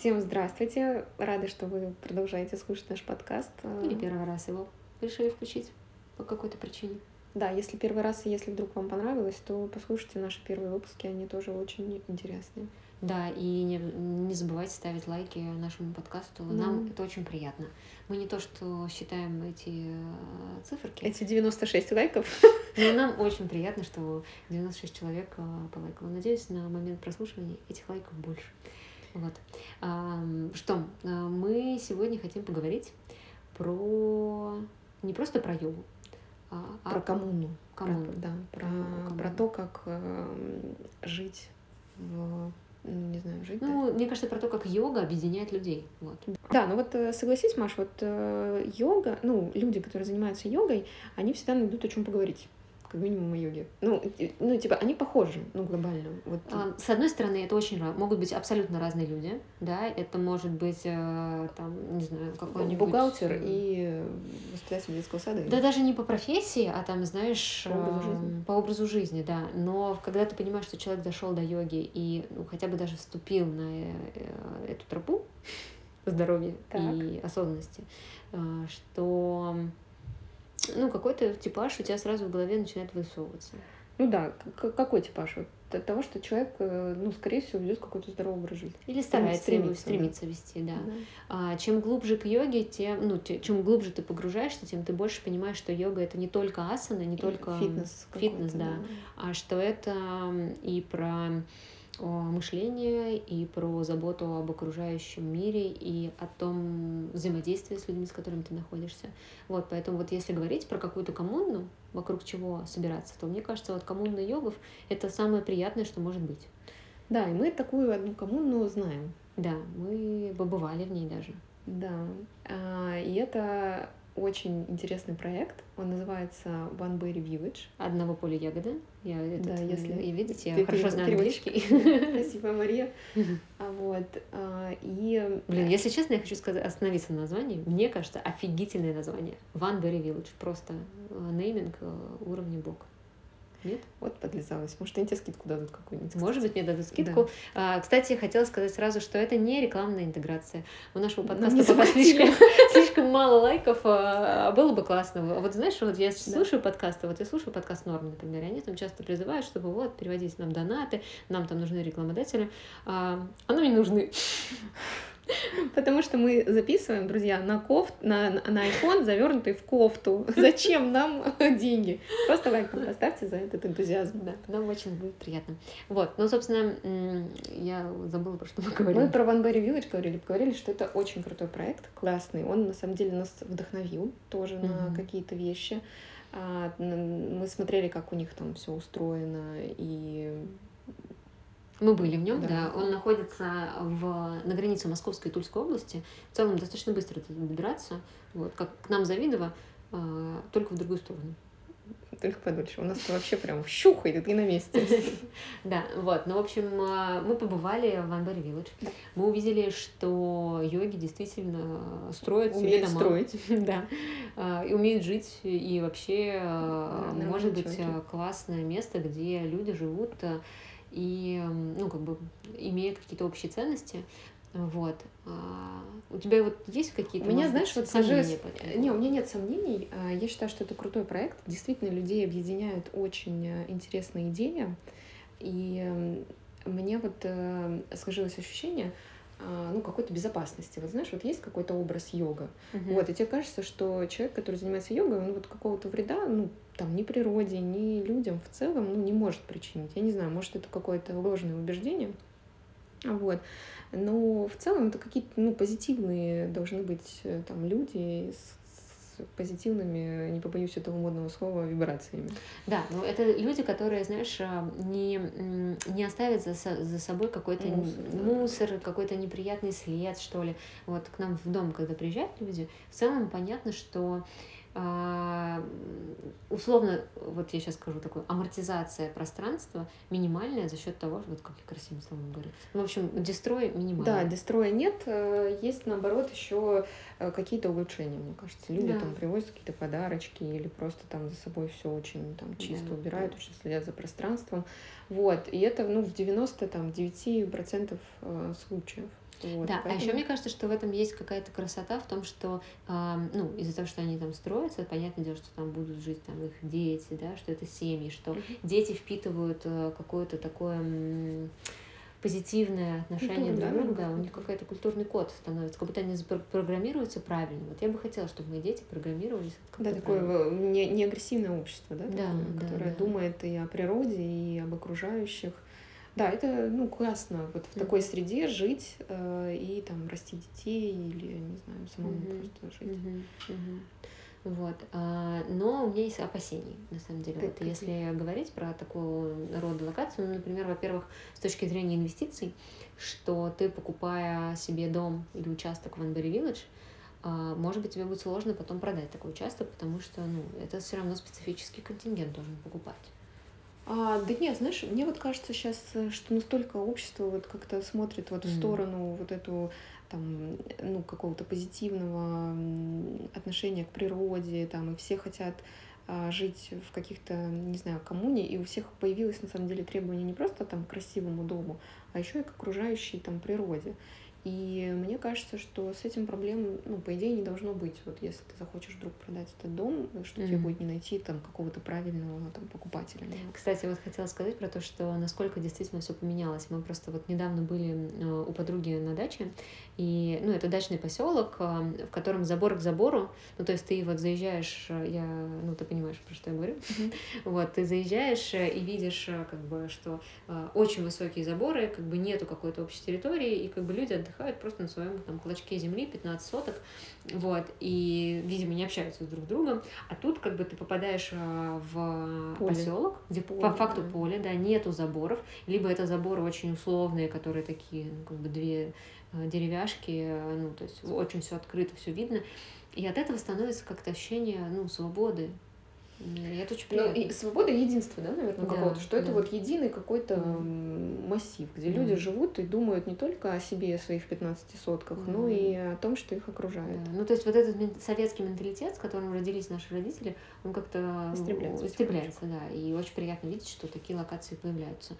Всем здравствуйте. Рада, что вы продолжаете слушать наш подкаст. Или первый раз его решили включить по какой-то причине. Да, если первый раз, и если вдруг вам понравилось, то послушайте наши первые выпуски, они тоже очень интересные. Да, и не, не забывайте ставить лайки нашему подкасту. Да. Нам это очень приятно. Мы не то, что считаем эти э, циферки, Эти 96 лайков. но нам очень приятно, что 96 человек э, полайкало. Надеюсь, на момент прослушивания этих лайков больше. Вот. Что, э, мы сегодня хотим поговорить про не просто про йогу, а а Про коммуну. коммуну. Про, да, про, коммуну. про то, как жить в... ну, Не знаю, жить, да? Ну, мне кажется, про то, как йога объединяет людей. Вот. Да, ну вот э, согласись, Маш, вот э, йога, ну, люди, которые занимаются йогой, они всегда найдут о чем поговорить, как минимум о йоге. Ну, ну, типа, они похожи, ну, глобально. Вот, А, С одной стороны, это очень могут быть абсолютно разные люди, да, это может быть, э, там, не знаю, какой-нибудь... бухгалтер и воспитатель детского сада. Да даже не по профессии, а там, знаешь, По образу эм, жизни. по образу жизни, да. Но когда ты понимаешь, что человек дошел до йоги и ну, хотя бы даже вступил на э, э, эту тропу здоровья Так. и осознанности, что ну, какой-то типаж у тебя сразу в голове начинает высовываться. Ну да, какой типаж? Вот от того, что человек, э, ну, скорее всего, ведет какой-то здоровый образ жизни. Или старается его стремится, да. стремится вести, да. Да. А, чем глубже к йоге, тем, ну, те- чем глубже ты погружаешься, тем ты больше понимаешь, что йога это не только асана, не И только фитнес, фитнес, какой-то, да, а что это и про мышление, и про заботу об окружающем мире, и о том взаимодействии с людьми, с которыми ты находишься. Вот, поэтому вот если говорить про какую-то коммуну, вокруг чего собираться, то мне кажется, вот коммуна йогов — это самое приятное, что может быть. Да, и мы такую одну коммуну знаем. Да, мы побывали в ней даже. Да, А, и это очень интересный проект. Он называется One Berry Village. Одного поля ягода. Я этот, Да, э, если и видите, я ты хорошо знаю английский. Спасибо, Мария. А Вот. а, И Блин, если честно, я хочу сказать, остановиться на названии. Мне кажется, офигительное название. One Berry Village. Просто э, нейминг э, уровня бог. Нет? вот подлизалась. Может, они тебе скидку дадут какую-нибудь. Может быть, мне дадут скидку. А, кстати, хотела сказать сразу, что это не рекламная интеграция. У нашего подкаста пока слишком, слишком мало лайков, а было бы классно. А Вот знаешь, вот я слушаю подкасты, вот я слушаю подкаст Норм, например, и они там часто призывают, чтобы вот переводить нам донаты, нам там нужны рекламодатели. А, а нам не нужны. Потому что мы записываем, друзья, на кофт, на, на на iPhone, завернутый в кофту. Зачем нам деньги? Просто лайк нам поставьте за этот энтузиазм. Да, нам очень будет приятно. Вот, ну, собственно, я забыла, про что мы Мы говорили. про One Berry Village говорили, говорили, что это очень крутой проект, классный. Он на самом деле нас вдохновил тоже на Мгм. какие-то вещи. А, Мы смотрели, как у них там все устроено, и Мы были в нем, Да. да. Он находится в, на границе Московской и Тульской области. В целом достаточно быстро туда добираться. Вот, как к нам Завидово, а, только в другую сторону. только подольше. У нас вообще прям щухает и на месте. Да, вот. Ну, в общем, а, мы побывали в Village. Да. Мы увидели, что йоги действительно строят себе дома. строить. Да. А, И умеют жить. И вообще, а, может быть, классное место, где люди живут и, ну, как бы, имея какие-то общие ценности. Вот. А, У тебя вот есть какие-то, У меня, знаешь, вот этому Не, у меня нет сомнений. А, Я считаю, что это крутой проект. Действительно, людей объединяют очень э, интересные идеи. И мне вот э, сложилось ощущение а, ну, какой-то безопасности. Вот знаешь, вот есть какой-то образ йога. Мгм. Вот, и тебе кажется, что человек, который занимается йогой, он вот какого-то вреда, ну, там, ни природе, ни людям в целом, ну, не может причинить. Я не знаю, может, это какое-то ложное убеждение. Вот. Но в целом это какие-то, ну, позитивные должны быть э, там люди с, позитивными, не побоюсь этого модного слова, вибрациями. Да, ну это люди, которые, знаешь, а, не, не оставят за, за собой какой-то Мусор, да. мусор, какой-то неприятный след, что ли. Вот к нам в дом, когда приезжают люди, в целом понятно, что условно, вот я сейчас скажу такое, амортизация пространства минимальная за счет того, вот как я красивым словом говорю. Ну, в общем, дестрой Да, минимальный. дестроя нет, э, есть наоборот еще какие-то улучшения, мне кажется. Люди Да. там привозят какие-то подарочки или просто там за собой все очень там чисто Да, убирают, да. очень следят за пространством. Вот, и это ну, в 99% э, случаев. Вот, да, поэтому... а еще мне кажется, что в этом есть какая-то красота в том, что, э, ну, из-за того, что они там строятся, понятное дело, что там будут жить там их дети, да, что это семьи, что дети впитывают э, какое-то такое м, позитивное отношение друг к другу, да, у них какой-то культурный код становится, как будто они программируются правильно. Вот я бы хотела, чтобы мои дети программировались Да, такое правильно. не, не агрессивное общество, да, Да, такое, да, которое да. думает и о природе, и об окружающих. Да, это, ну, классно вот в такой среде жить э, и там расти детей или, не знаю, самому просто жить. Вот. а, Но у меня есть опасения, на самом деле. Вот если говорить про такого рода локацию, ну, например, во-первых, с точки зрения инвестиций, что ты, покупая себе дом или участок в Анбери Village, а, может быть, тебе будет сложно потом продать такой участок, потому что, ну, это все равно специфический контингент должен покупать. А, да нет, знаешь, мне вот кажется сейчас, что настолько общество вот как-то смотрит вот в Мгм. сторону вот эту там, ну, какого-то позитивного отношения к природе, там, и все хотят а, жить в каких-то, не знаю, коммуне, и у всех появилось на самом деле требование не просто там к красивому дому, а еще и к окружающей там природе. И мне кажется, что с этим проблем, ну, по идее, не должно быть. Вот если ты захочешь вдруг продать этот дом, что тебе Мгм. будет не найти там какого-то правильного там покупателя. Кстати, вот хотела сказать про то, что насколько действительно все поменялось. Мы просто вот недавно были э, у подруги на даче, и, ну, это дачный поселок, э, в котором забор к забору, ну, то есть ты вот заезжаешь, э, я, ну, ты понимаешь, про что я говорю, вот, ты заезжаешь и видишь, как бы, что очень высокие заборы, как бы нету какой-то общей территории, и как бы люди отдыхают просто на своем там клочке земли, 15 соток, вот, и, видимо, не общаются друг с другом, а тут как бы ты попадаешь в Поле. Поселок, где Поле, по факту да. поле, да, нету заборов, либо это заборы очень условные, которые такие, ну, как бы две э, деревяшки, э, ну, то есть очень все открыто, все видно, и от этого становится как-то ощущение, ну, свободы. Это очень Ну, приятно. и свобода и единство, да, наверное, Да, какого-то, что это да. вот единый какой-то массив, где Мгм. люди живут и думают не только о себе и о своих 15 сотках, но Мгм. и о том, что их окружает. Да. Ну, то есть вот этот советский менталитет, с которым родились наши родители, он как-то ну, Истребляется истребляется, да. И очень приятно видеть, что такие локации появляются.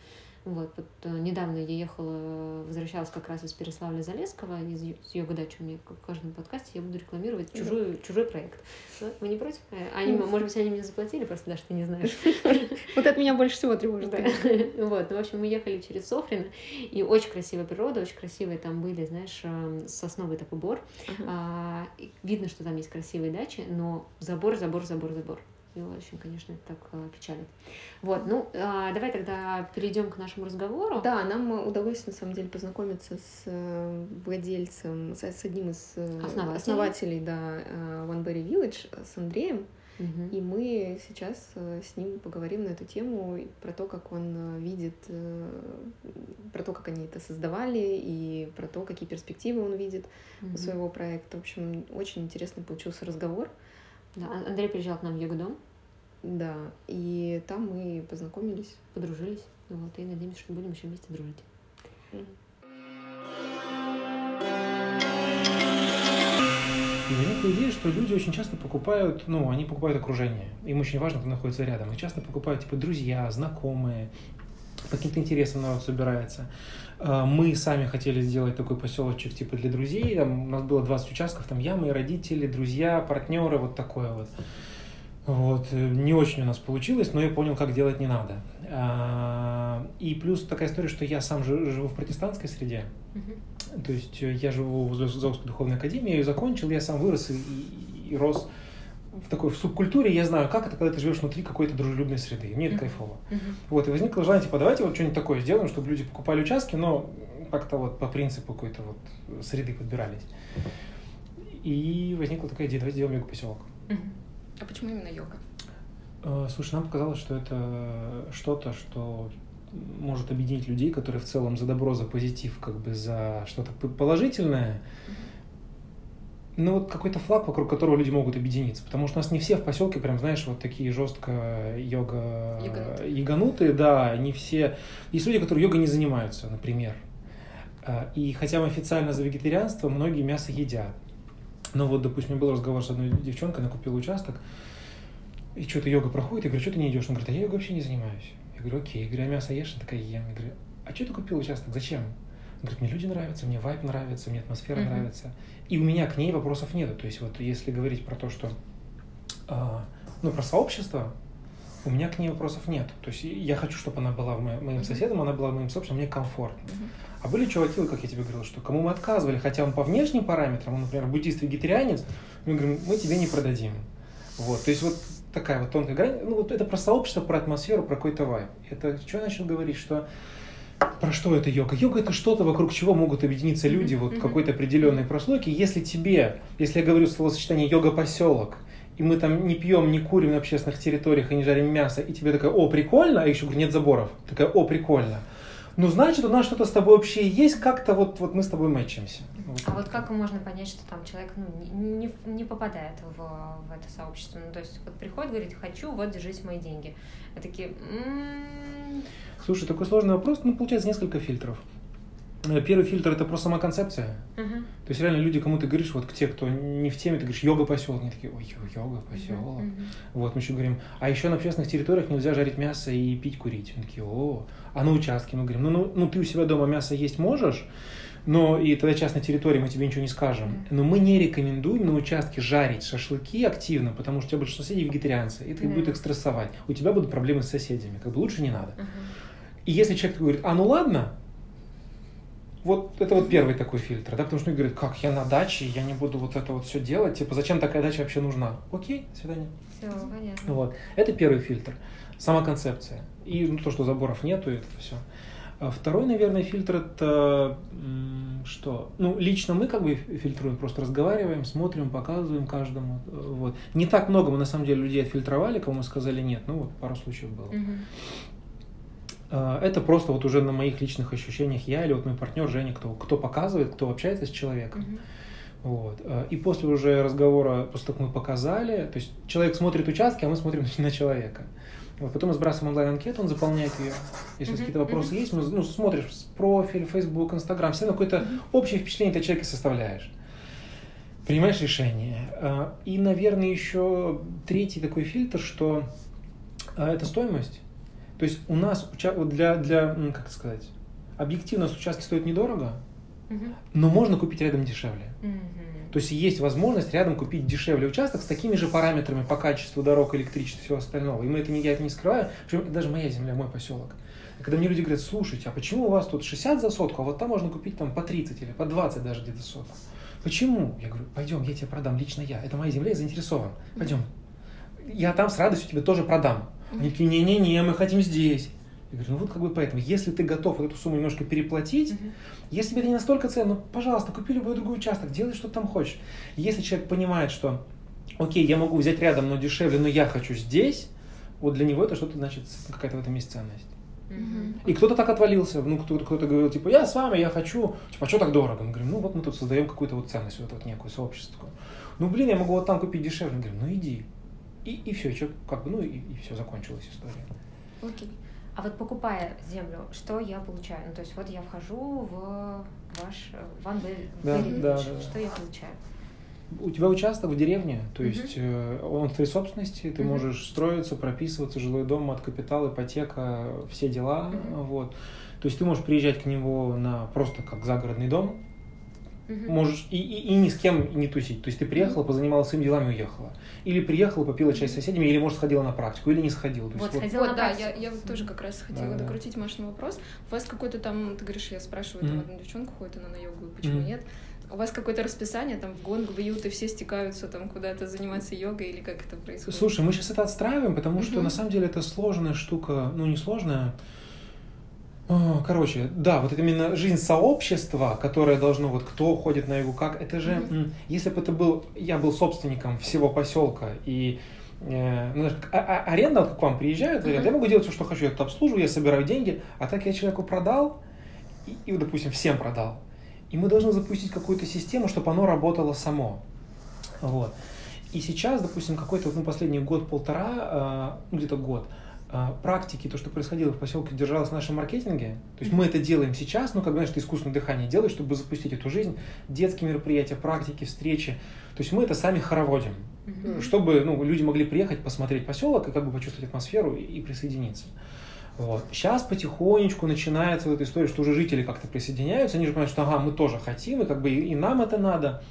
Вот, вот э, недавно я ехала, возвращалась как раз из Переславля-Залесского, из с йога дачи у меня в каждом подкасте я буду рекламировать Да. чужой, проект. Да? Вы не против? Э, Они, Мгм. может быть, они мне заплатили, просто даже ты не знаешь. Вот это меня больше всего тревожит. Да. Вот, ну, в общем, мы ехали через Софрино, и очень красивая природа, очень красивые там были, знаешь, сосновый такой бор. А, видно, что там есть красивые дачи, но забор, забор, забор, забор. И очень, конечно, это так а, печалит. Вот, ну, а, давай тогда перейдем к нашему разговору. Да, нам э, удалось на самом деле познакомиться с э, владельцем, с, с одним из э, Основателей. основателей, да, э, One Berry Village, э, с Андреем. Мгм. И мы сейчас э, с ним поговорим на эту тему, про то, как он э, видит, э, про то, как они это создавали, и про то, какие перспективы он видит Мгм. у своего проекта. В общем, очень интересный получился разговор. Да, Ан- Андрей приезжал к нам в Йога-дом, Да, и там мы познакомились. подружились. Вот, и надеемся, что будем еще вместе дружить. И возникла идея, что люди очень часто покупают, ну, они покупают окружение. Им очень важно, кто находится рядом. И часто покупают, типа, друзья, знакомые, по каким-то интересам народ собирается. Э, Мы сами хотели сделать такой поселочек, типа, для друзей. Там у нас было 20 участков, там я, мои родители, друзья, партнеры, вот такое вот. Вот. э, Не очень у нас получилось, но я понял, как делать не надо. А, И плюс такая история, что я сам жи- живу в протестантской среде. То есть э, я живу в Золотской духовной академии, я ее закончил, я сам вырос и, и- и рос в такой в субкультуре, я знаю, как это, когда ты живешь внутри какой-то дружелюбной среды. И мне это кайфово. Вот, и возникло желание, типа, давайте вот что-нибудь такое сделаем, чтобы люди покупали участки, но как-то вот по принципу какой-то вот среды подбирались. И возникла такая идея, давайте сделаем йога-поселок. А почему именно йога? Э, Слушай, нам показалось, что это что-то, что может объединить людей, которые в целом за добро, за позитив, как бы за что-то положительное. Ну вот какой-то флаг, вокруг которого люди могут объединиться. Потому что у нас не все в поселке прям, знаешь, вот такие жестко йога... Яганутые. яганутые, да, не все. Есть люди, которые йогой не занимаются, например. А, И хотя мы официально за вегетарианство, многие мясо едят. Ну вот, допустим, у меня был разговор с одной девчонкой, она купила участок, и что-то йога проходит, я говорю, что ты не идешь? Она говорит, а я йогой вообще не занимаюсь. Я говорю, окей. Я говорю, а мясо ешь? Она такая, ем. Я говорю, а что ты купил участок? Зачем? Он говорит, мне люди нравятся, мне вайп нравится, мне атмосфера Мгм. нравится. И у меня к ней вопросов нет. То есть вот если говорить про то, что, а, ну, про сообщество, у меня к ней вопросов нет. То есть я хочу, чтобы она была мо- моим Мгм. соседом, она была моим сообществом, мне комфортно. Мгм. А были чуваки, как я тебе говорил, что кому мы отказывали, хотя он по внешним параметрам, он, например, буддист, вегетарианец, мы говорим, мы тебе не продадим. Вот, то есть вот такая вот тонкая грань. Ну вот это про сообщество, про атмосферу, про какой-то вайб. Это что я начал говорить, что про что это йога? Йога это что-то, вокруг чего могут объединиться люди вот какой-то определенной прослойки. Если тебе, если я говорю словосочетание йога-поселок, и мы там не пьем, не курим на общественных территориях и не жарим мясо, и тебе такая, о, прикольно, а еще говорю, нет заборов. Такая, о, прикольно. Ну, значит, у нас что-то с тобой общее есть, как-то вот, вот мы с тобой мэчимся. Вот. А вот как можно понять, что там человек ну, не, не, не попадает в, в это сообщество? Ну, то есть вот приходит, говорит, хочу, вот, держите мои деньги. А такие, «М, Слушай, такой сложный вопрос, ну, получается несколько фильтров. Э, Первый фильтр это просто сама концепция. мгм, То есть реально люди, кому ты говоришь, вот к те, кто не в теме, ты говоришь йога поселок, они такие, ой, йога поселок. мгм, Вот мы еще говорим, а еще на общественных территориях нельзя жарить мясо и пить, курить. Они такие, о, а на участке мы говорим, ну, ну, ну ты у себя дома мясо есть можешь, но и тогда частной территории мы тебе ничего не скажем. Но мы не рекомендуем на участке жарить шашлыки активно, потому что у тебя большинство соседей вегетарианцы, и это Да. будет их стрессовать. У тебя будут проблемы с соседями, как бы лучше не надо. мгм. И если человек говорит, а ну ладно, вот это вот первый такой фильтр, да, потому что он говорит, как я на даче, я не буду вот это вот все делать, типа, зачем такая дача вообще нужна? Окей, до свидания. Всё, понятно. Вот. Это первый фильтр. Сама концепция. И ну, то, что заборов нету, это все. Второй, наверное, фильтр это что? Ну, лично мы как бы фильтруем, просто разговариваем, смотрим, показываем каждому. э, Вот. Не так много мы на самом деле людей отфильтровали, кому сказали нет. Ну, вот пару случаев было. А, Это просто вот уже на моих личных ощущениях я или вот мой партнер Женя, кто, кто показывает, кто общается с человеком. Мгм. Вот. А, И после уже разговора, после того, как мы показали, то есть человек смотрит участки, а мы смотрим на человека. Вот. Потом мы сбрасываем онлайн-анкету, он заполняет ее. Если Мгм, какие-то вопросы мгм. есть, мы, ну, смотришь профиль, Facebook, Instagram, все равно какое-то общее впечатление ты о человеке составляешь. Принимаешь решение. А, И, наверное, еще третий такой фильтр, что а, это стоимость. То есть у нас для, для, как сказать, объективно с участки стоит недорого, Мгм. но можно купить рядом дешевле. Мгм. То есть есть возможность рядом купить дешевле участок с такими же параметрами по качеству дорог, электричества и всего остального. И мы это я это не скрываю. Причем даже моя земля, мой поселок. Когда мне люди говорят, слушайте, а почему у вас тут 60 за сотку, а вот там можно купить там по 30 или по 20 даже где-то соток? Почему? Я говорю, пойдем, я тебе продам, лично я. Это моя земля, я заинтересован. Пойдем. Я там с радостью тебе тоже продам. Они такие, не-не-не, мы хотим здесь. Я говорю, ну вот как бы поэтому, если ты готов эту сумму немножко переплатить, Мгм. если тебе это не настолько ценно, ну, пожалуйста, купи любой другой участок, делай, что ты там хочешь. Если человек понимает, что, окей, я могу взять рядом, но дешевле, но я хочу здесь, вот для него это что-то значит, какая-то в этом есть ценность. Мгм. И кто-то так отвалился, ну, кто-то, кто-то говорил, типа, я с вами, я хочу, типа, а что так дорого? Мы говорим, ну, вот мы тут создаем какую-то вот ценность, вот, вот некую сообщество. Ну, блин, я могу вот там купить дешевле. Мы говорим, ну, иди. И, и все, и как бы, ну, и, и все, закончилась история. Окей. А вот покупая землю, что я получаю? Ну, то есть вот я вхожу в ваш э, в One Village. Да, да, да. Что я получаю? У тебя участок в деревне, то есть э, он в твоей собственности, ты Мгм. можешь строиться, прописываться, жилой дом, от капитала, ипотека, все дела, Мгм. вот. То есть ты можешь приезжать к нему на просто как загородный дом, Мгм. можешь и, и, и ни с кем не тусить. То есть ты приехала, позанималась своими делами и уехала. Или приехала, попила чай с соседями, или, может, сходила на практику, или не сходила. То есть Вот, вот- сходила на Вот, да, практику. я, я вот тоже как раз хотела Да, да. докрутить Машин вопрос. У вас какой-то там, ты говоришь, я спрашиваю, там Мгм. одну девчонку ходит она на йогу, почему Мгм. нет? У вас какое-то расписание, там в гонг, в ют, и все стекаются там куда-то заниматься йогой, или как это происходит? Слушай, мы сейчас это отстраиваем, потому что Мгм. на самом деле это сложная штука, ну не сложная. О, Короче, да, вот это именно жизнь сообщества, которое должно, вот кто ходит на йогу, как, это же, м, если бы это был, я был собственником всего поселка, и э, ну, как а- а- аренда, вот как к вам приезжают, говорят, Мгм. я могу делать все, что хочу, я тут обслуживаю, я собираю деньги, а так я человеку продал, и, и, допустим, всем продал. И мы должны запустить какую-то систему, чтобы оно работало само. Вот. И сейчас, допустим, какой-то, ну, последний год-полтора, а, ну, где-то год, а, практики, то, что происходило в поселке, держалось в нашем маркетинге. То есть мы это делаем сейчас, ну, как, знаешь, ты искусственное дыхание делаешь, чтобы запустить эту жизнь, детские мероприятия, практики, встречи. То есть мы это сами хороводим, Мгм. чтобы ну, люди могли приехать, посмотреть поселок и как бы почувствовать атмосферу и, и присоединиться. Вот. Сейчас потихонечку начинается вот эта история, что уже жители как-то присоединяются, они же понимают, что ага, мы тоже хотим, и как бы и, и нам это надо.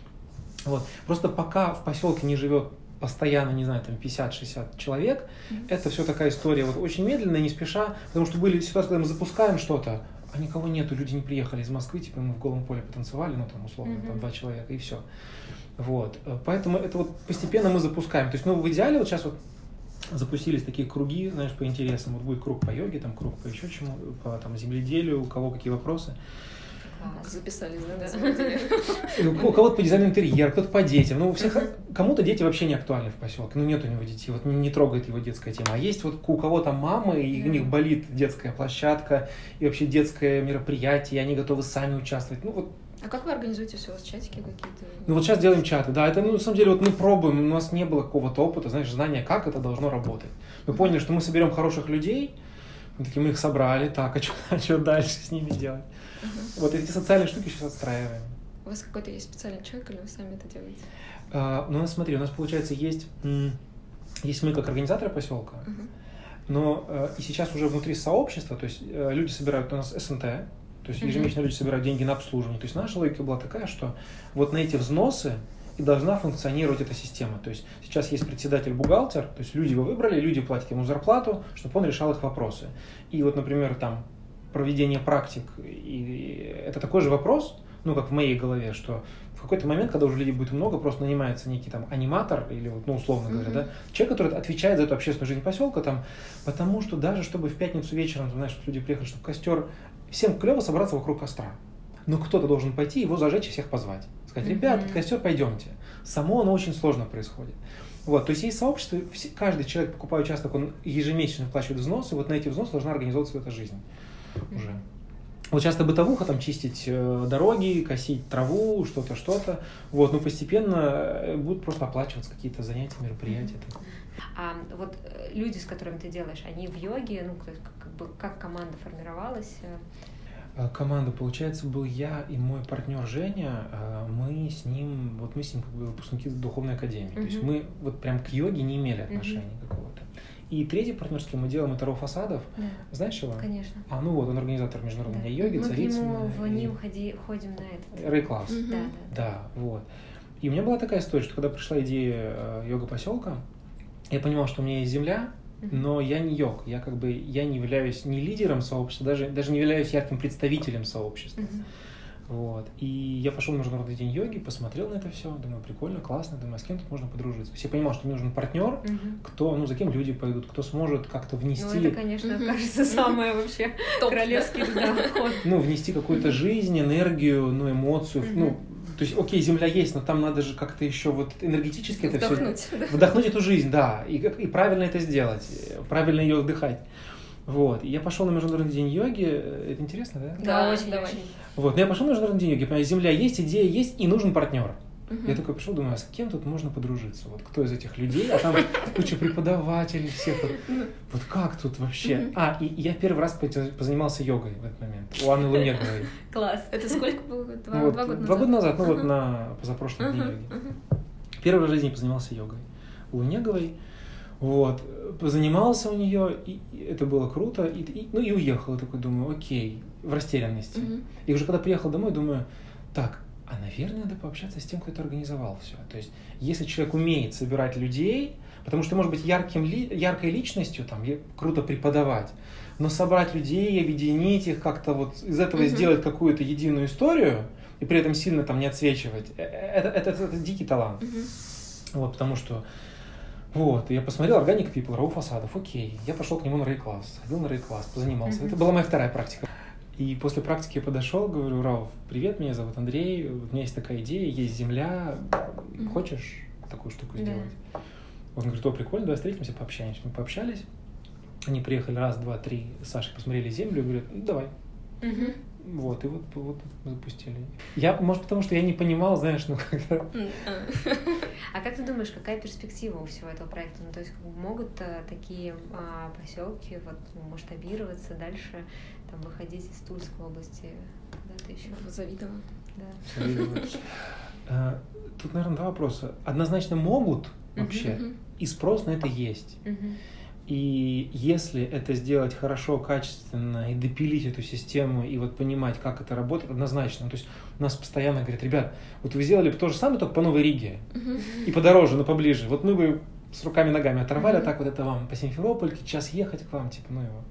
Вот. Просто пока в поселке не живет постоянно, не знаю, там 50-60 человек, mm-hmm. это все такая история вот очень медленная, не спеша, потому что были ситуации, когда мы запускаем что-то, а никого нету, люди не приехали из Москвы, типа мы в голом поле потанцевали, ну там условно, mm-hmm. там два человека и все. Вот, поэтому это вот постепенно мы запускаем. То есть, ну, в идеале вот сейчас вот запустились такие круги, знаешь, по интересам. Вот будет круг по йоге, там круг по еще чему, по там, земледелию, у кого какие вопросы. Записались, да? да. У кого-то по дизайну интерьера, кто-то по детям. Ну, у всех, кому-то дети вообще не актуальны в поселке. Ну, нет у него детей, вот не, не трогает его детская тема. А есть вот у кого-то мамы, и у них болит детская площадка, и вообще детское мероприятие, и они готовы сами участвовать. Ну, вот а как вы организуете все? У вас чатики какие-то? Ну вот сейчас делаем чаты, да. Это, ну, на самом деле, вот мы пробуем, у нас не было какого-то опыта, знаешь, знания, как это должно работать. Мы поняли, что мы соберем хороших людей, мы такие, мы их собрали, так, а что, а что дальше с ними делать? Uh-huh. Вот эти социальные штуки сейчас отстраиваем. У вас какой-то есть специальный человек, или вы сами это делаете? А, ну, у нас, смотри, у нас, получается, есть, есть мы как организаторы поселка, uh-huh. но э, и сейчас уже внутри сообщества, то есть э, люди собирают у нас СНТ, то есть ежемесячно люди собирают деньги на обслуживание. То есть наша логика была такая, что вот на эти взносы и должна функционировать эта система. То есть сейчас есть председатель-бухгалтер, то есть люди его выбрали, люди платят ему зарплату, чтобы он решал их вопросы. И вот, например, там проведение практик, и это такой же вопрос, ну, как в моей голове, что в какой-то момент, когда уже людей будет много, просто нанимается некий там аниматор или, вот, ну, условно говоря, mm-hmm. да, человек, который отвечает за эту общественную жизнь поселка, там, потому что даже чтобы в пятницу вечером, знаешь, люди приехали, чтобы костер всем клево собраться вокруг костра. Но кто-то должен пойти его зажечь и всех позвать. Сказать, ребят, mm-hmm. костер, пойдемте. Само оно очень сложно происходит. Вот, то есть есть сообщество, каждый человек, покупая участок, он ежемесячно вплачивает взносы, вот на эти взносы должна организовываться эта жизнь уже. Вот часто бытовуха, там чистить э, дороги, косить траву, что-то, что-то. Вот, но постепенно э, будут просто оплачиваться какие-то занятия, мероприятия. А вот э, люди, с которыми ты делаешь, они в йоге, ну, как бы как команда формировалась? Э, команда, получается, был я и мой партнер Женя. Э, мы с ним, вот мы с ним как бы выпускники духовной академии. Uh-huh. То есть мы вот прям к йоге не имели отношения uh-huh. какого-то. И третий партнерский мы делаем это Ро Фасадов. Да. Знаешь его? Конечно. А, ну вот, он организатор международной да. йоги, мы царица. Мы к нему в ним ходи, ходим на этот. Рей-класс. Угу. Да, да, да. вот. И у меня была такая история, что когда пришла идея йога поселка, я понимал, что у меня есть земля, но я не йог, я как бы я не являюсь ни лидером сообщества, даже, даже не являюсь ярким представителем сообщества. Вот. И я пошел на Международный день йоги, посмотрел на это все, думаю, прикольно, классно, думаю, а с кем тут можно подружиться. Все понимал, что мне нужен партнер, угу. кто, ну, за кем люди пойдут, кто сможет как-то внести... Ну, это, конечно, угу. кажется, самое вообще королевский да, ход. Ну, внести какую-то жизнь, энергию, ну, эмоцию, угу. ну, то есть, окей, Земля есть, но там надо же как-то еще вот энергетически это вдохнуть, все... Да. Вдохнуть эту жизнь, да, и, и правильно это сделать, правильно ее вдыхать. Вот. Я пошел на Международный день йоги. Это интересно, да? Да, да очень, давай. Вот. Но я пошел на Международный день йоги. Понимаю, Земля есть, идея есть, и нужен партнер. Угу. Я такой пришел, думаю, а с кем тут можно подружиться? Вот кто из этих людей? А там куча преподавателей всех. Вот, как тут вообще? А, и, я первый раз позанимался йогой в этот момент. У Анны Лунеговой. Класс. Это сколько было? Два, ну, года назад? Два года назад, ну вот на позапрошлом дне йоги. Первый раз в жизни позанимался йогой. У Лунеговой. Вот. Позанимался у нее, и это было круто. И, и, ну и уехал. Я такой думаю, окей, в растерянности. Угу. И уже когда приехал домой, думаю, так, а, наверное, надо пообщаться с тем, кто это организовал все. То есть, если человек умеет собирать людей, потому что, может быть, ярким, яркой личностью, там, круто преподавать, но собрать людей, объединить их, как-то вот из этого mm-hmm. сделать какую-то единую историю, и при этом сильно там не отсвечивать, э, э, это, это, это, это дикий талант. Mm-hmm. Вот, потому что вот, я посмотрел Organic People, Рау Фасадов, окей. Я пошел к нему на рей-класс, ходил на рей-класс, позанимался. Mm-hmm. Это была моя вторая практика. И после практики я подошел, говорю, Рауф, привет, меня зовут Андрей, у меня есть такая идея, есть земля, хочешь такую штуку сделать? Да. Он говорит, о, прикольно, давай встретимся, пообщаемся. Мы пообщались, они приехали раз, два, три, с Сашей посмотрели землю и говорят, ну, давай. Угу. Вот, и вот, вот запустили. Я, может, потому что я не понимал, знаешь, ну когда... А как ты думаешь, какая перспектива у всего этого проекта? Ну, то есть могут а, такие а, поселки вот масштабироваться дальше, там выходить из Тульской области куда-то еще? В Завидово. Да. А, тут, наверное, два вопроса. Однозначно могут вообще, и спрос на это есть. И если это сделать хорошо, качественно и допилить эту систему и вот понимать, как это работает, однозначно. То есть у нас постоянно говорят, ребят, вот вы сделали бы то же самое, только по Новой Риге. И подороже, но поближе. Вот мы бы с руками-ногами оторвали, а так вот это вам по Симферопольке, час ехать к вам, типа, ну его.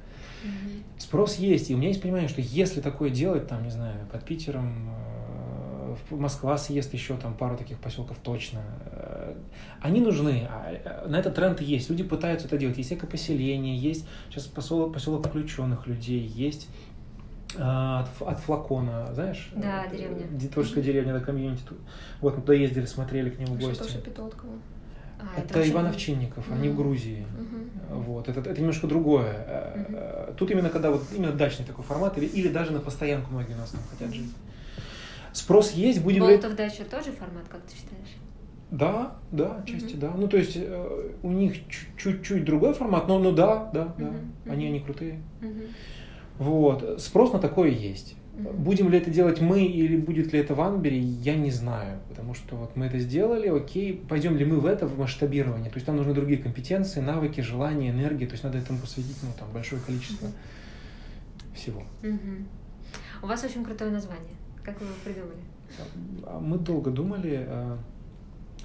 Спрос есть, и у меня есть понимание, что если такое делать, там, не знаю, под Питером, э, Москва съест еще там пару таких поселков точно. э, Они нужны, а, э, на этот тренд есть. Люди пытаются это делать. Есть экопоселение, есть сейчас поселок, поселок включенных людей, есть э, от, от флакона, знаешь? Да, э, деревня. Творческая деревня, да, комьюнити. Вот мы туда ездили, смотрели к нему в Что гости. Петоткова. А, Это вообще- Иван Овчинников, они в. Грузии. Мгм. Вот, это, это немножко другое. Э, Тут именно когда вот именно дачный такой формат, или, или даже на постоянку многие у нас там хотят жить. Спрос есть, будем Болтов дача тоже формат, как ты считаешь? Да, да, отчасти Мгм. да. Ну, то есть э, у них чуть- чуть-чуть другой формат, но ну да, да, да. Мгм, Они, они крутые. Мгм. Вот. Спрос на такое есть. Мгм. Будем ли это делать мы или будет ли это в Анбере, я не знаю. Потому что вот мы это сделали, окей, пойдем ли мы в это, в масштабирование. То есть там нужны другие компетенции, навыки, желания, энергии. То есть надо этому посвятить ну, там, большое количество Мгм. всего. Мгм. У вас очень крутое название. Как вы его придумали? А Мы долго думали, э,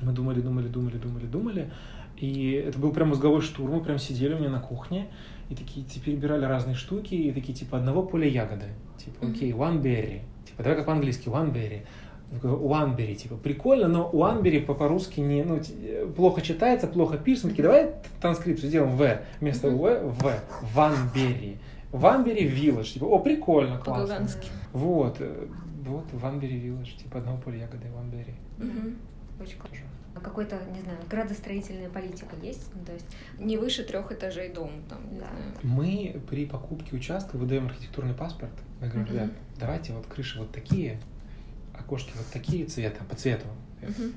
мы думали, думали, думали, думали, думали, и это был прям мозговой штурм, мы прям сидели у меня на кухне, и такие, типа, перебирали разные штуки, и такие, типа, одного поля ягоды, типа, окей, one berry, типа, давай как по-английски, one berry, berry, типа, прикольно, но по- по-русски не, ну, э, плохо читается, плохо пишется, мы такие, давай транскрипцию сделаем в, вместо в, в, one berry. Village, типа, о, прикольно, классно. По-голландски. Вот, э, вот Ванбери Виллаж, типа одного поля ягоды Ванбери. Мгм. Очень круто. А какой-то, не знаю, градостроительная политика есть? Ну, то есть, Не выше трех этажей дом, там, не Да. знаю. Мы при покупке участка выдаем архитектурный паспорт. Мы говорим, ребят, давайте вот крыши вот такие, окошки вот такие цвета, по цвету. Мгм.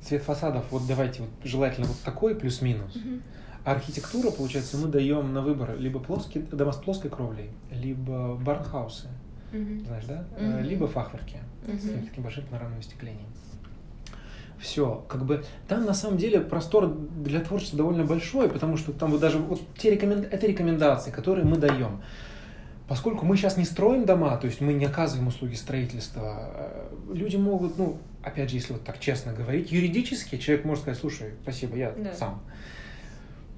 Цвет фасадов вот давайте вот желательно вот такой плюс-минус. Мгм. А архитектура, получается, мы даем на выбор либо плоские дома с плоской кровлей, либо барнхаусы, Мгм. знаешь, да? Э, Либо фахверки с Мгм. таким таким большим панорамным остеклением. Все, как бы там на самом деле простор для творчества довольно большой, потому что там вот даже вот те рекомен... это рекомендации, которые мы даем. Поскольку мы сейчас не строим дома, то есть мы не оказываем услуги строительства, э, люди могут, ну, опять же, если вот так честно говорить, юридически человек может сказать, слушай, спасибо, я Да. сам.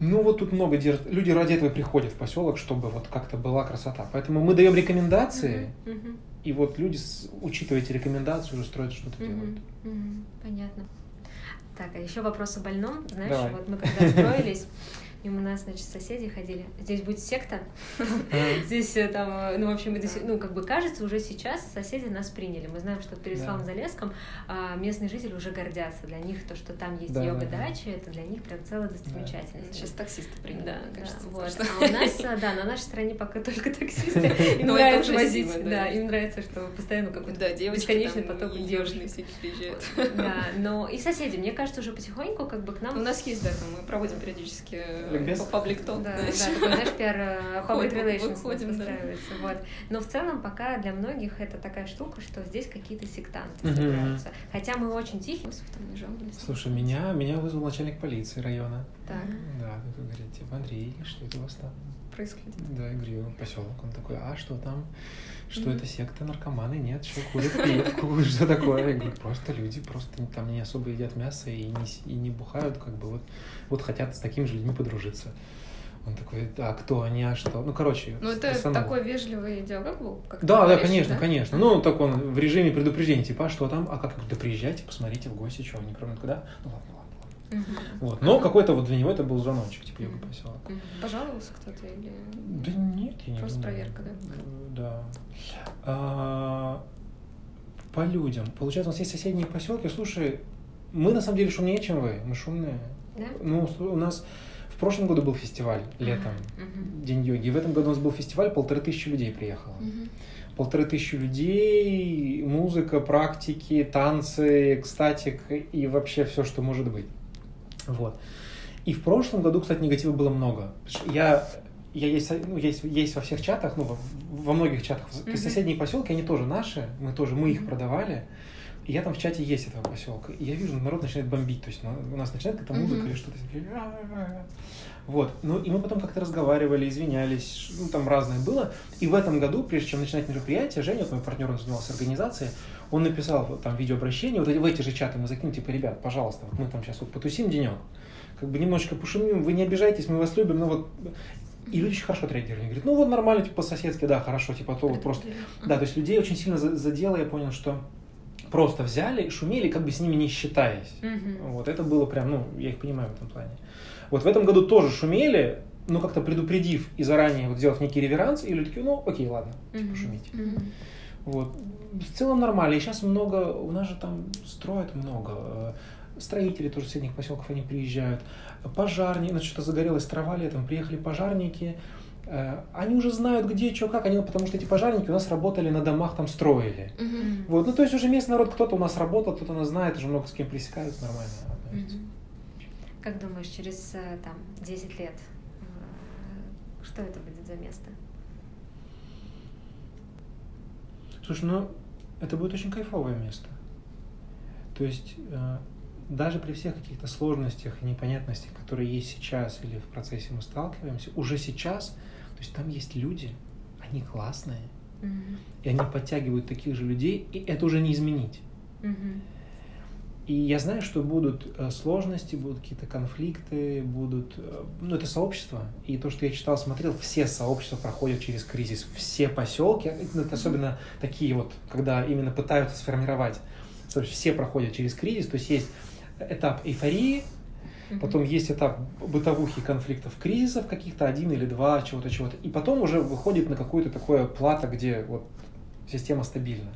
Ну вот тут много держат. Люди ради этого приходят в поселок, чтобы вот как-то была красота. Поэтому мы даем рекомендации, Мгм. и вот люди, учитывая эти рекомендации, уже строят что-то Мгм. делают. Мгм. Понятно. Так, а еще вопрос о больном. Знаешь, Давай. вот мы когда строились, и у нас, значит, соседи ходили. Здесь будет секта. Здесь э, там, э, ну, в общем, ну, как бы кажется, уже сейчас соседи нас приняли. Мы знаем, что в Переславом-Залесском а, местные жители уже гордятся. Для них то, что там есть Да, да, йога-дача, это для них прям целая достопримечательность. Сейчас таксисты приняли, Да, кажется. вот. А у нас, э, да, на нашей стране пока только таксисты. Им Ну, это нравится возить, да, им нравится, что постоянно какой-то бесконечный поток девушек. всякие приезжают. Да, но и соседи, мне кажется, уже потихоньку как бы к нам... У нас есть, да, там мы проводим периодически Ликбез? паблик ток, да, знаешь. да, такой, знаешь, пиар э, public Ходим, relations да. вот. Но в целом пока для многих это такая штука, что здесь какие-то сектанты Мгм. собираются. Хотя мы очень тихие. Там не жаловались. Слушай, меня, меня вызвал начальник полиции района. Так. Да, такой говорит, типа, Андрей, что это у вас там? Происходит. Да, говорю, поселок. Он такой, а что там? Что Мгм. это секта, наркоманы? Нет, что курят, пьют, что такое? Я говорю, просто люди просто там не особо едят мясо и не, и не бухают, как бы вот, вот хотят с такими же людьми подружиться. Он такой, а кто они, а что? Ну, короче, Ну, это стрессанул. такой вежливый диалог был? как Да, да, говоришь, конечно, да? конечно. Ну, так он в режиме предупреждения, типа, а что там? А как? Да приезжайте, посмотрите в гости, что они прям куда? Ну ладно, ладно, Мгм. Вот. Но какой-то вот для него это был звоночек, типа Мгм. поселок. Мгм. Пожаловался кто-то или... Да нет, я не Просто проверка, да? Да. А, по людям. Получается, у нас есть соседние поселки. Слушай, мы на самом деле шумнее, чем вы. Мы шумные. Да? Ну, у нас в прошлом году был фестиваль летом, Мгм. День йоги. И в этом году у нас был фестиваль, полторы тысячи людей приехало. Мгм. Полторы тысячи людей, музыка, практики, танцы, экстатик и вообще все, что может быть. Вот. И в прошлом году, кстати, негатива было много. Я, я есть, ну, есть, есть во всех чатах, ну, во, во многих чатах. То есть Мгм. соседние поселки, они тоже наши, мы тоже, мы их продавали. И я там в чате есть этого поселка. И я вижу, народ начинает бомбить. То есть у нас начинает какая-то музыка или что-то. Вот. Ну, и мы потом как-то разговаривали, извинялись, ну, там разное было. И в этом году, прежде чем начинать мероприятие, Женя, вот мой партнер, он занимался организацией, он написал там видеообращение, вот в эти же чаты мы закинем, типа, ребят, пожалуйста, вот мы там сейчас вот потусим денек, как бы немножечко пошумим, вы не обижайтесь, мы вас любим, но вот и люди очень хорошо отреагировали. Говорят, ну вот нормально, типа по-соседски, да, хорошо, типа то вот просто. Да, то есть людей очень сильно задело, я понял, что просто взяли шумели, как бы с ними не считаясь. Угу. Вот это было прям, ну, я их понимаю в этом плане. Вот в этом году тоже шумели, ну, как-то предупредив и заранее вот сделав некий реверанс, и люди такие, ну, окей, ладно, типа, шумите. Угу. Вот. В целом нормально. И сейчас много, у нас же там строят много. Строители тоже с соседних поселков, они приезжают. Пожарники, ну, что-то загорелось трава летом, приехали пожарники, Э, они уже знают, где, что, как, они, потому что эти пожарники у нас работали на домах, там строили. Uh-huh. Вот, ну, то есть уже местный народ, кто-то у нас работал, кто-то нас знает, уже много с кем пересекаются, нормально Uh-huh. Как думаешь, через э, там 10 лет, э, что это будет за место? Слушай, ну, это будет очень кайфовое место. То есть, даже при всех каких-то сложностях и непонятностях, которые есть сейчас или в процессе мы сталкиваемся, уже сейчас то есть там есть люди, они классные, mm-hmm. и они подтягивают таких же людей, и это уже не изменить. Mm-hmm. И я знаю, что будут э, сложности, будут какие-то конфликты, будут... Э, ну, это сообщество. И то, что я читал, смотрел, все сообщества проходят через кризис. Все поселки, э, это особенно такие вот, когда именно пытаются сформировать. Все проходят через кризис. То есть есть этап эйфории, Потом есть этап бытовухи, конфликтов, кризисов каких-то, один или два, чего-то, чего-то. И потом уже выходит на какую-то такое плата, где вот система стабильна.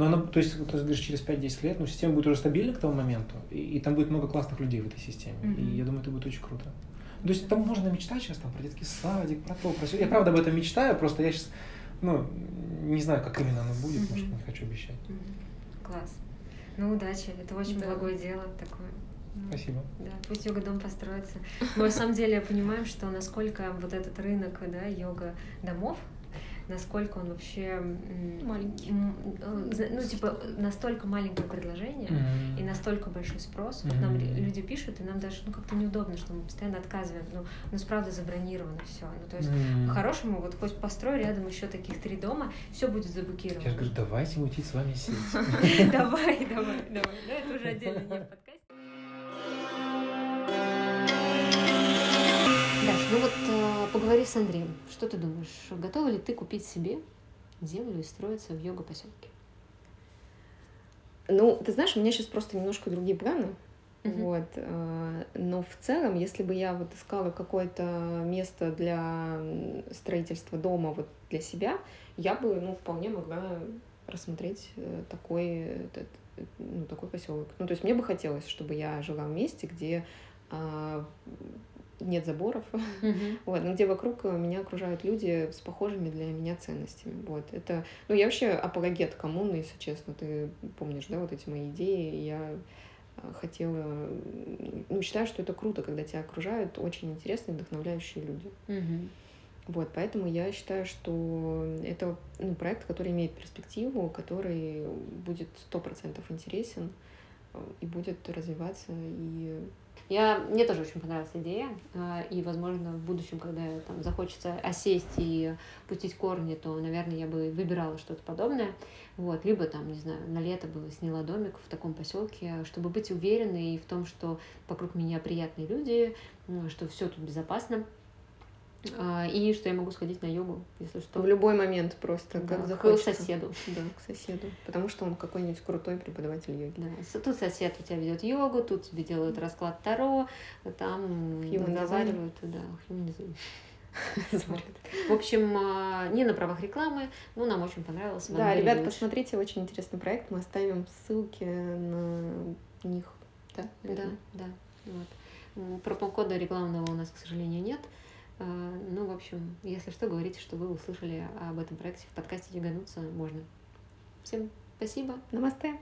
Но она, то есть, ты говоришь, через 5-10 лет, ну, система будет уже стабильна к тому моменту, и, и там будет много классных людей в этой системе. Mm-hmm. И я думаю, это будет очень круто. То есть там можно мечтать сейчас там, про детский садик, про то, про все. Я правда об этом мечтаю, просто я сейчас, ну, не знаю, как именно оно будет, mm-hmm. потому что не хочу обещать. Mm-hmm. Класс. Ну, удачи. Это очень да. благое дело такое. Спасибо. Да, пусть йога-дом построится. Мы на самом деле понимаем, что насколько вот этот рынок да, йога-домов, насколько он вообще маленький. Э, ну, типа, настолько маленькое предложение mm-hmm. и настолько большой спрос. Вот mm-hmm. нам люди пишут, и нам даже ну, как-то неудобно, что мы постоянно отказываем. Ну, у нас правда забронировано все. Ну, то есть, mm-hmm. по-хорошему, вот хоть построй рядом еще таких три дома, все будет заблокировано. Я говорю, давайте мутить с вами сеть. Давай, давай, давай. Но это уже отдельно не подкаст. Ну вот э, поговори с Андреем. Что ты думаешь, готова ли ты купить себе землю и строиться в йога-поселке? Ну, ты знаешь, у меня сейчас просто немножко другие планы. Uh-huh. Вот. Э, но в целом, если бы я вот искала какое-то место для строительства дома вот для себя, я бы, ну, вполне могла рассмотреть э, такой, ну, такой поселок. Ну, то есть мне бы хотелось, чтобы я жила в месте, где а, нет заборов, mm-hmm. вот, но где вокруг меня окружают люди с похожими для меня ценностями. Вот, это, ну, я вообще апологет коммуны, если честно, ты помнишь, да, вот эти мои идеи, я а, хотела, ну, считаю, что это круто, когда тебя окружают очень интересные, вдохновляющие люди. Mm-hmm. Вот, поэтому я считаю, что это ну, проект, который имеет перспективу, который будет сто процентов интересен э, и будет развиваться и я, мне тоже очень понравилась идея, а, и, возможно, в будущем, когда там захочется осесть и пустить корни, то, наверное, я бы выбирала что-то подобное. Вот, либо там, не знаю, на лето бы сняла домик в таком поселке, чтобы быть уверенной в том, что вокруг меня приятные люди, что все тут безопасно. А, и что я могу сходить на йогу, если что. В любой момент просто, как да, захочется. К соседу. Да, к соседу. Потому что он какой-нибудь крутой преподаватель йоги. Да. Тут сосед у тебя ведет йогу, тут тебе делают расклад Таро, там разговаривают. Да, В общем, а, не на правах рекламы, но нам очень понравилось. Да, ребят, посмотрите, очень интересный проект. Мы оставим ссылки на них. Да, да, да. Вот. Промокода рекламного у нас, к сожалению, нет. А, ну, в общем, если что, говорите, что вы услышали об этом проекте в подкасте «Ягануться» можно. Всем спасибо. Намасте.